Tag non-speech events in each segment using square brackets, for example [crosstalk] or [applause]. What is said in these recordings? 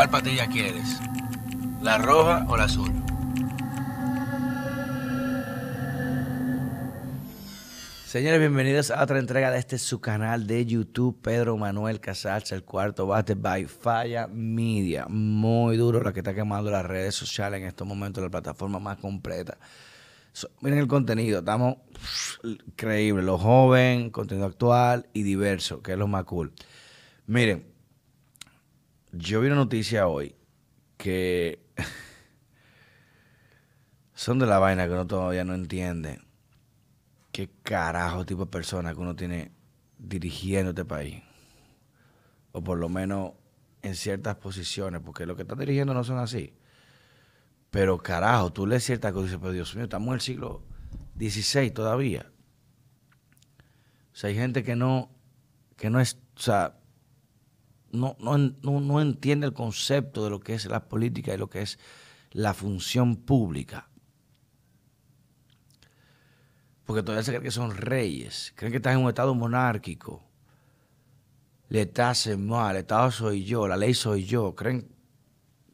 ¿Cuál patilla quieres? ¿La roja o la azul? Señores, bienvenidos a otra entrega de este su canal de YouTube, Pedro Manuel Casals, el cuarto bate by Falla Media. Muy duro la que está quemando las redes sociales en estos momentos, la plataforma más completa. miren el contenido, estamos increíble, lo joven, contenido actual y diverso, que es lo más cool. Miren, yo vi una noticia hoy que [laughs] son de la vaina que uno todavía no entiende qué carajo tipo de persona que uno tiene dirigiendo este país. O por lo menos en ciertas posiciones, porque lo que están dirigiendo no son así. Pero carajo, tú lees ciertas cosas y dices, pero Dios mío, estamos en el siglo XVI todavía. O sea, hay gente que no, que no es, o sea, no, no, no, no entiende el concepto de lo que es la política y lo que es la función pública porque todavía se creen que son reyes, creen que están en un estado monárquico. Le hacen mal, el Estado soy yo, la ley soy yo. Creen,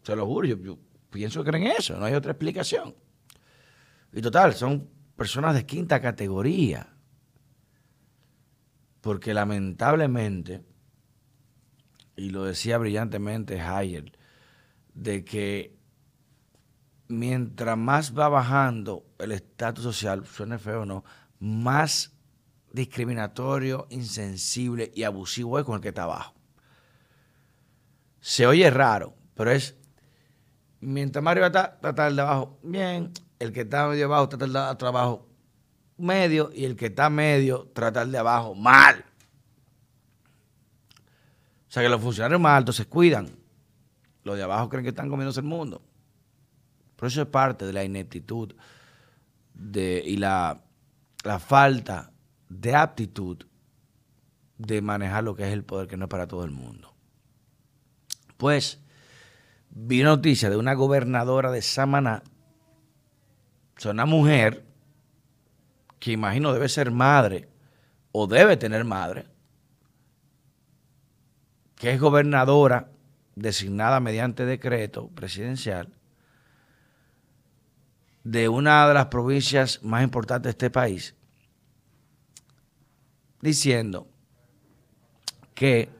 se lo juro, yo, pienso que creen eso, no hay otra explicación. Y total, son personas de quinta categoría. Porque lamentablemente, y lo decía brillantemente Hayer, de que mientras más va bajando el estatus social, suene feo o no, más discriminatorio, insensible y abusivo es con el que está abajo. Se oye raro, pero es, mientras más arriba está, trata el de abajo bien, el que está medio abajo trata el de abajo medio y el que está medio trata el de abajo mal. O sea que los funcionarios más altos se cuidan, los de abajo creen que están comiéndose el mundo. Pero eso es parte de la ineptitud y la, falta de aptitud de manejar lo que es el poder, que no es para todo el mundo. Pues vi noticia de una gobernadora de Samaná, o una mujer que imagino debe ser madre o debe tener madre, que es gobernadora designada mediante decreto presidencial de una de las provincias más importantes de este país, diciendo que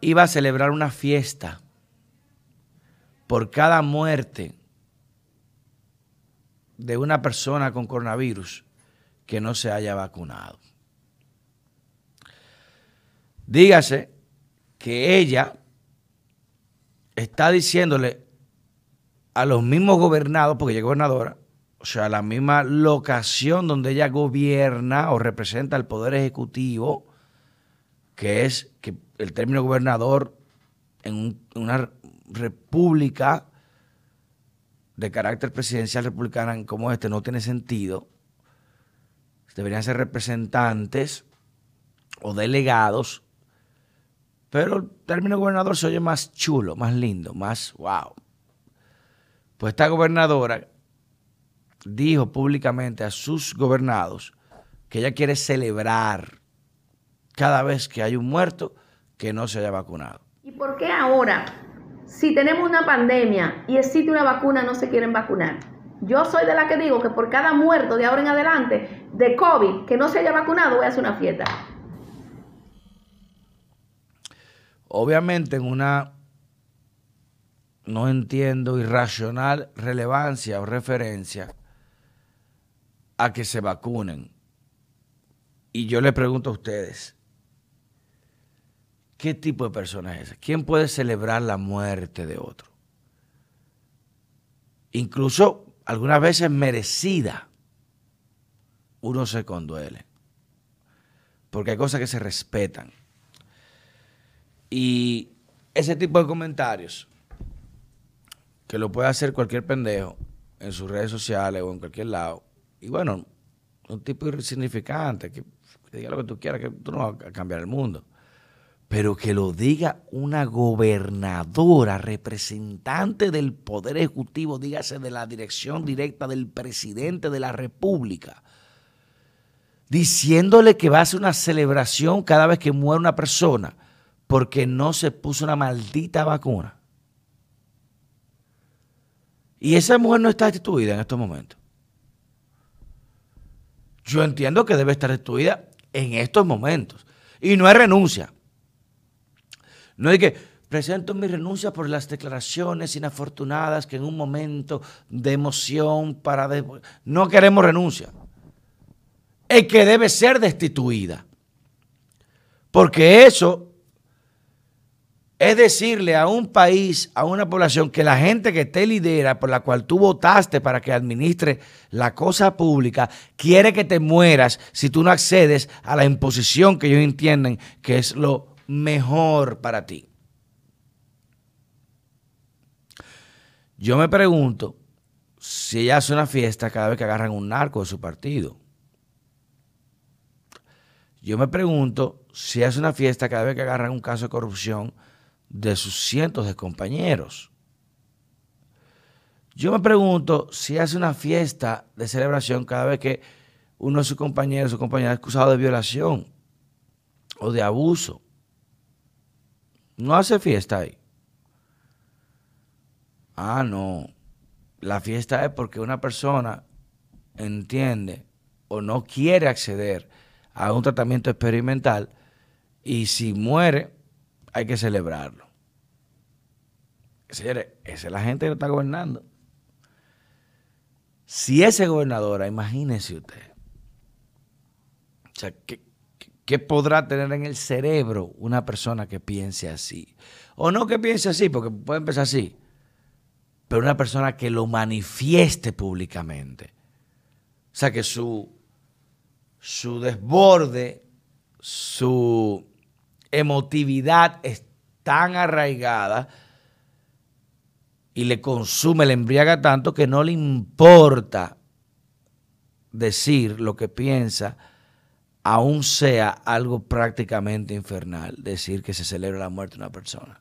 iba a celebrar una fiesta por cada muerte de una persona con coronavirus que no se haya vacunado. Dígase que ella está diciéndole a los mismos gobernados, porque ella es gobernadora, o sea, la misma locación donde ella gobierna o representa el poder ejecutivo, que es que el término gobernador en una república de carácter presidencial republicana como este no tiene sentido. Deberían ser representantes o delegados, pero el término gobernador se oye más chulo, más lindo, más wow. Pues esta gobernadora dijo públicamente a sus gobernados que ella quiere celebrar cada vez que hay un muerto que no se haya vacunado. ¿Y por qué ahora, si tenemos una pandemia y existe una vacuna, no se quieren vacunar? Yo soy de la que digo que por cada muerto de ahora en adelante de COVID que no se haya vacunado, voy a hacer una fiesta. Obviamente en una no entiendo irracional relevancia o referencia a que se vacunen. Y yo le pregunto a ustedes, ¿qué tipo de persona es esa? ¿Quién puede celebrar la muerte de otro? Incluso algunas veces merecida, uno se conduele. Porque hay cosas que se respetan. Y ese tipo de comentarios que lo puede hacer cualquier pendejo en sus redes sociales o en cualquier lado. Y bueno, un tipo insignificante, que, diga lo que tú quieras, que tú no vas a cambiar el mundo. Pero que lo diga una gobernadora, representante del Poder Ejecutivo, dígase de la dirección directa del presidente de la República, diciéndole que va a hacer una celebración cada vez que muere una persona porque no se puso una maldita vacuna. Y esa mujer no está destituida en estos momentos. Yo entiendo que debe estar destituida en estos momentos. Y no es renuncia. No es que presento mi renuncia por las declaraciones inafortunadas que en un momento de emoción para... No queremos renuncia. Es que debe ser destituida. Porque eso es decirle a un país, a una población, que la gente que te lidera, por la cual tú votaste para que administre la cosa pública, quiere que te mueras si tú no accedes a la imposición que ellos entienden que es lo mejor para ti. Yo me pregunto si ella hace una fiesta cada vez que agarran un narco de su partido. Yo me pregunto si hace una fiesta cada vez que agarran un caso de corrupción de sus cientos de compañeros. Yo me pregunto si hace una fiesta de celebración cada vez que uno de sus compañeros o compañeras es acusado de violación o de abuso. No hace fiesta ahí. Ah, no. La fiesta es porque una persona entiende o no quiere acceder a un tratamiento experimental y si muere hay que celebrarlo. Señores, esa es la gente que está gobernando. Si ese gobernadora, imagínese usted, o sea, ¿qué, ¿qué, podrá tener en el cerebro una persona que piense así? O no que piense así, porque puede empezar así, pero una persona que lo manifieste públicamente. O sea, que su, su desborde, su emotividad es tan arraigada y le consume, le embriaga tanto que no le importa decir lo que piensa, aún sea algo prácticamente infernal, decir que se celebra la muerte de una persona.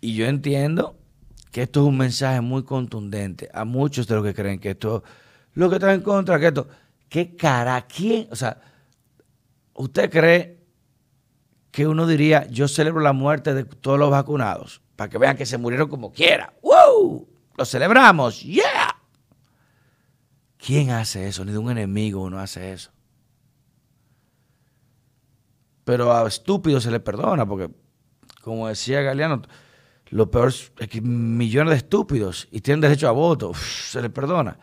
Y yo entiendo que esto es un mensaje muy contundente a muchos de los que creen que esto, lo que está en contra, que esto, ¿Qué cara? ¿Quién? O sea, ¿usted cree que uno diría, yo celebro la muerte de todos los vacunados? Para que vean que se murieron como quiera. ¡Wow! Lo celebramos. ¡Yeah! ¿Quién hace eso? Ni de un enemigo uno hace eso. Pero a estúpidos se le perdona, porque, como decía Galeano, lo peor es que millones de estúpidos y tienen derecho a voto, se les perdona.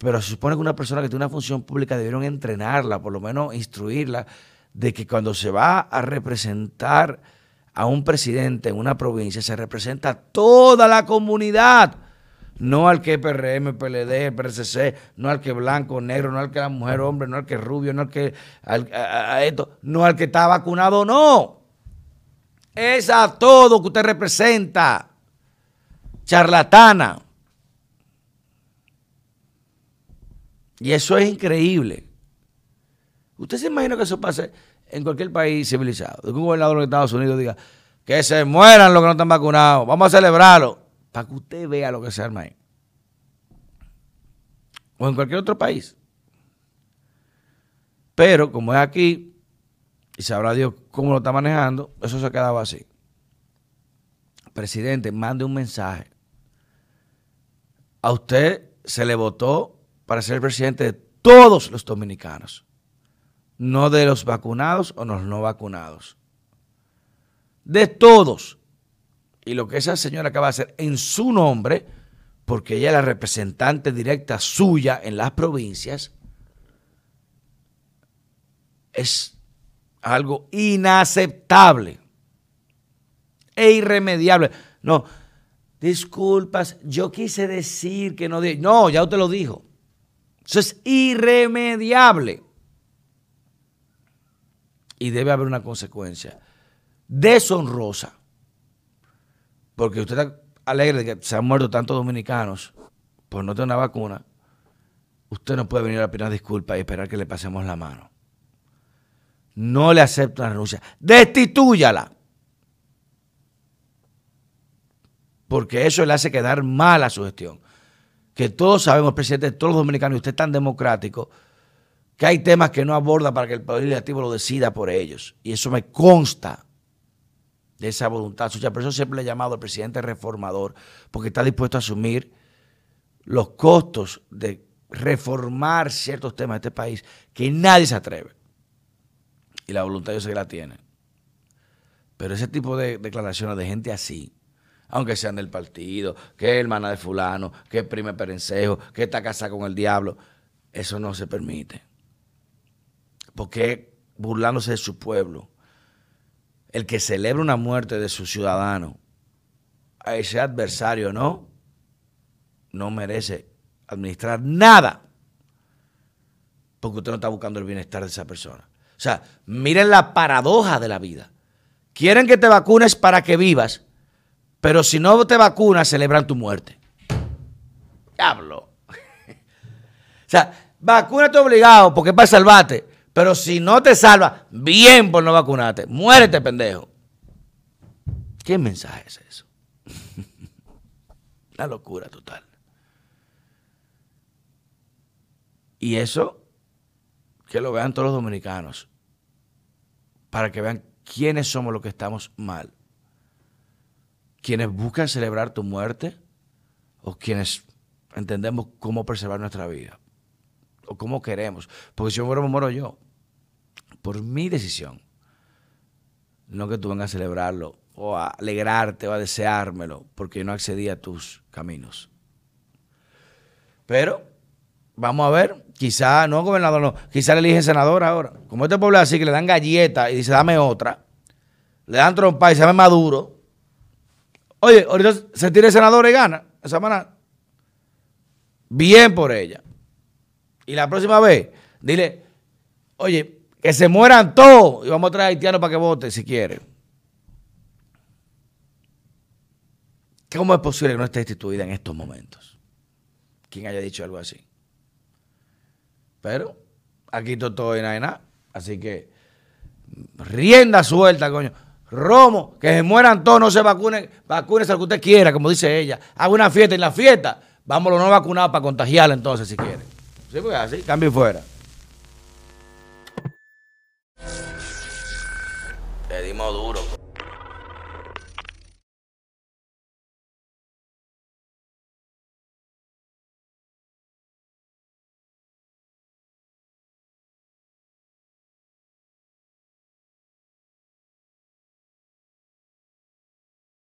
Pero se supone que una persona que tiene una función pública debieron entrenarla, por lo menos instruirla, de que cuando se va a representar a un presidente en una provincia, se representa a toda la comunidad. No al que PRM, PLD, PRCC, no al que blanco, negro, no al que es mujer, hombre, no al que rubio, no al que esto, no al que está vacunado, no. Es a todo que usted representa. Charlatana. Y eso es increíble. ¿Usted se imagina que eso pase en cualquier país civilizado? Que un gobernador de Estados Unidos diga que se mueran los que no están vacunados, vamos a celebrarlo, para que usted vea lo que se arma ahí. O en cualquier otro país. Pero como es aquí, y sabrá Dios cómo lo está manejando, eso se ha quedado así. Presidente, mande un mensaje. A usted se le votó para ser presidente de todos los dominicanos, no de los vacunados o los no vacunados. De todos. Y lo que esa señora acaba de hacer en su nombre, porque ella es la representante directa suya en las provincias, es algo inaceptable e irremediable. No, disculpas, yo quise decir que no. No, ya usted lo dijo. Eso es irremediable. Y debe haber una consecuencia deshonrosa. Porque usted está alegre de que se han muerto tantos dominicanos por no tener una vacuna. Usted no puede venir a pedir disculpas y esperar que le pasemos la mano. No le acepto la renuncia. Destitúyala. Porque eso le hace quedar mal a su gestión que todos sabemos, presidente, todos los dominicanos, y usted es tan democrático, que hay temas que no aborda para que el Poder Legislativo lo decida por ellos. Y eso me consta de esa voluntad suya. Por eso siempre le he llamado al presidente reformador, porque está dispuesto a asumir los costos de reformar ciertos temas de este país que nadie se atreve. Y la voluntad yo sé que la tiene. Pero ese tipo de declaraciones de gente así, aunque sean del partido, que es hermana de fulano, que es prima perencejo, que está casada con el diablo, eso no se permite. Porque burlándose de su pueblo, el que celebra una muerte de su ciudadano, a ese adversario no, no merece administrar nada, porque usted no está buscando el bienestar de esa persona. O sea, miren la paradoja de la vida. Quieren que te vacunes para que vivas, pero si no te vacunas, celebran tu muerte. Diablo. [laughs] o sea, vacúnate obligado porque es para salvarte. Pero si no te salva, bien por no vacunarte. Muérete, pendejo. ¿Qué mensaje es eso? [laughs] Una locura total. Y eso, que lo vean todos los dominicanos, para que vean quiénes somos los que estamos mal. Quienes buscan celebrar tu muerte o quienes entendemos cómo preservar nuestra vida o cómo queremos. Porque si yo muero, me muero yo. Por mi decisión. No que tú vengas a celebrarlo o a alegrarte o a deseármelo porque yo no accedí a tus caminos. Pero vamos a ver, quizá, no gobernador, no, quizá le eligen senador ahora. Como este pueblo así, que le dan galleta y dice, dame otra. Le dan trompa y se llama Maduro. Oye, ahorita se tira el senador y gana esa manera. Bien por ella. Y la próxima vez, dile, oye, que se mueran todos y vamos a traer haitianos para que vote si quiere. ¿Cómo es posible que no esté instituida en estos momentos? ¿Quién haya dicho algo así? Pero aquí todo y nada y nada. Así que rienda suelta, coño. Romo, que se mueran todos, no se vacunen, vacúnese lo que usted quiera, como dice ella. Haga una fiesta en la fiesta, vamos los no vacunados para contagiarla entonces si quiere. Sí, pues así, cambio fuera. Le dimos duro.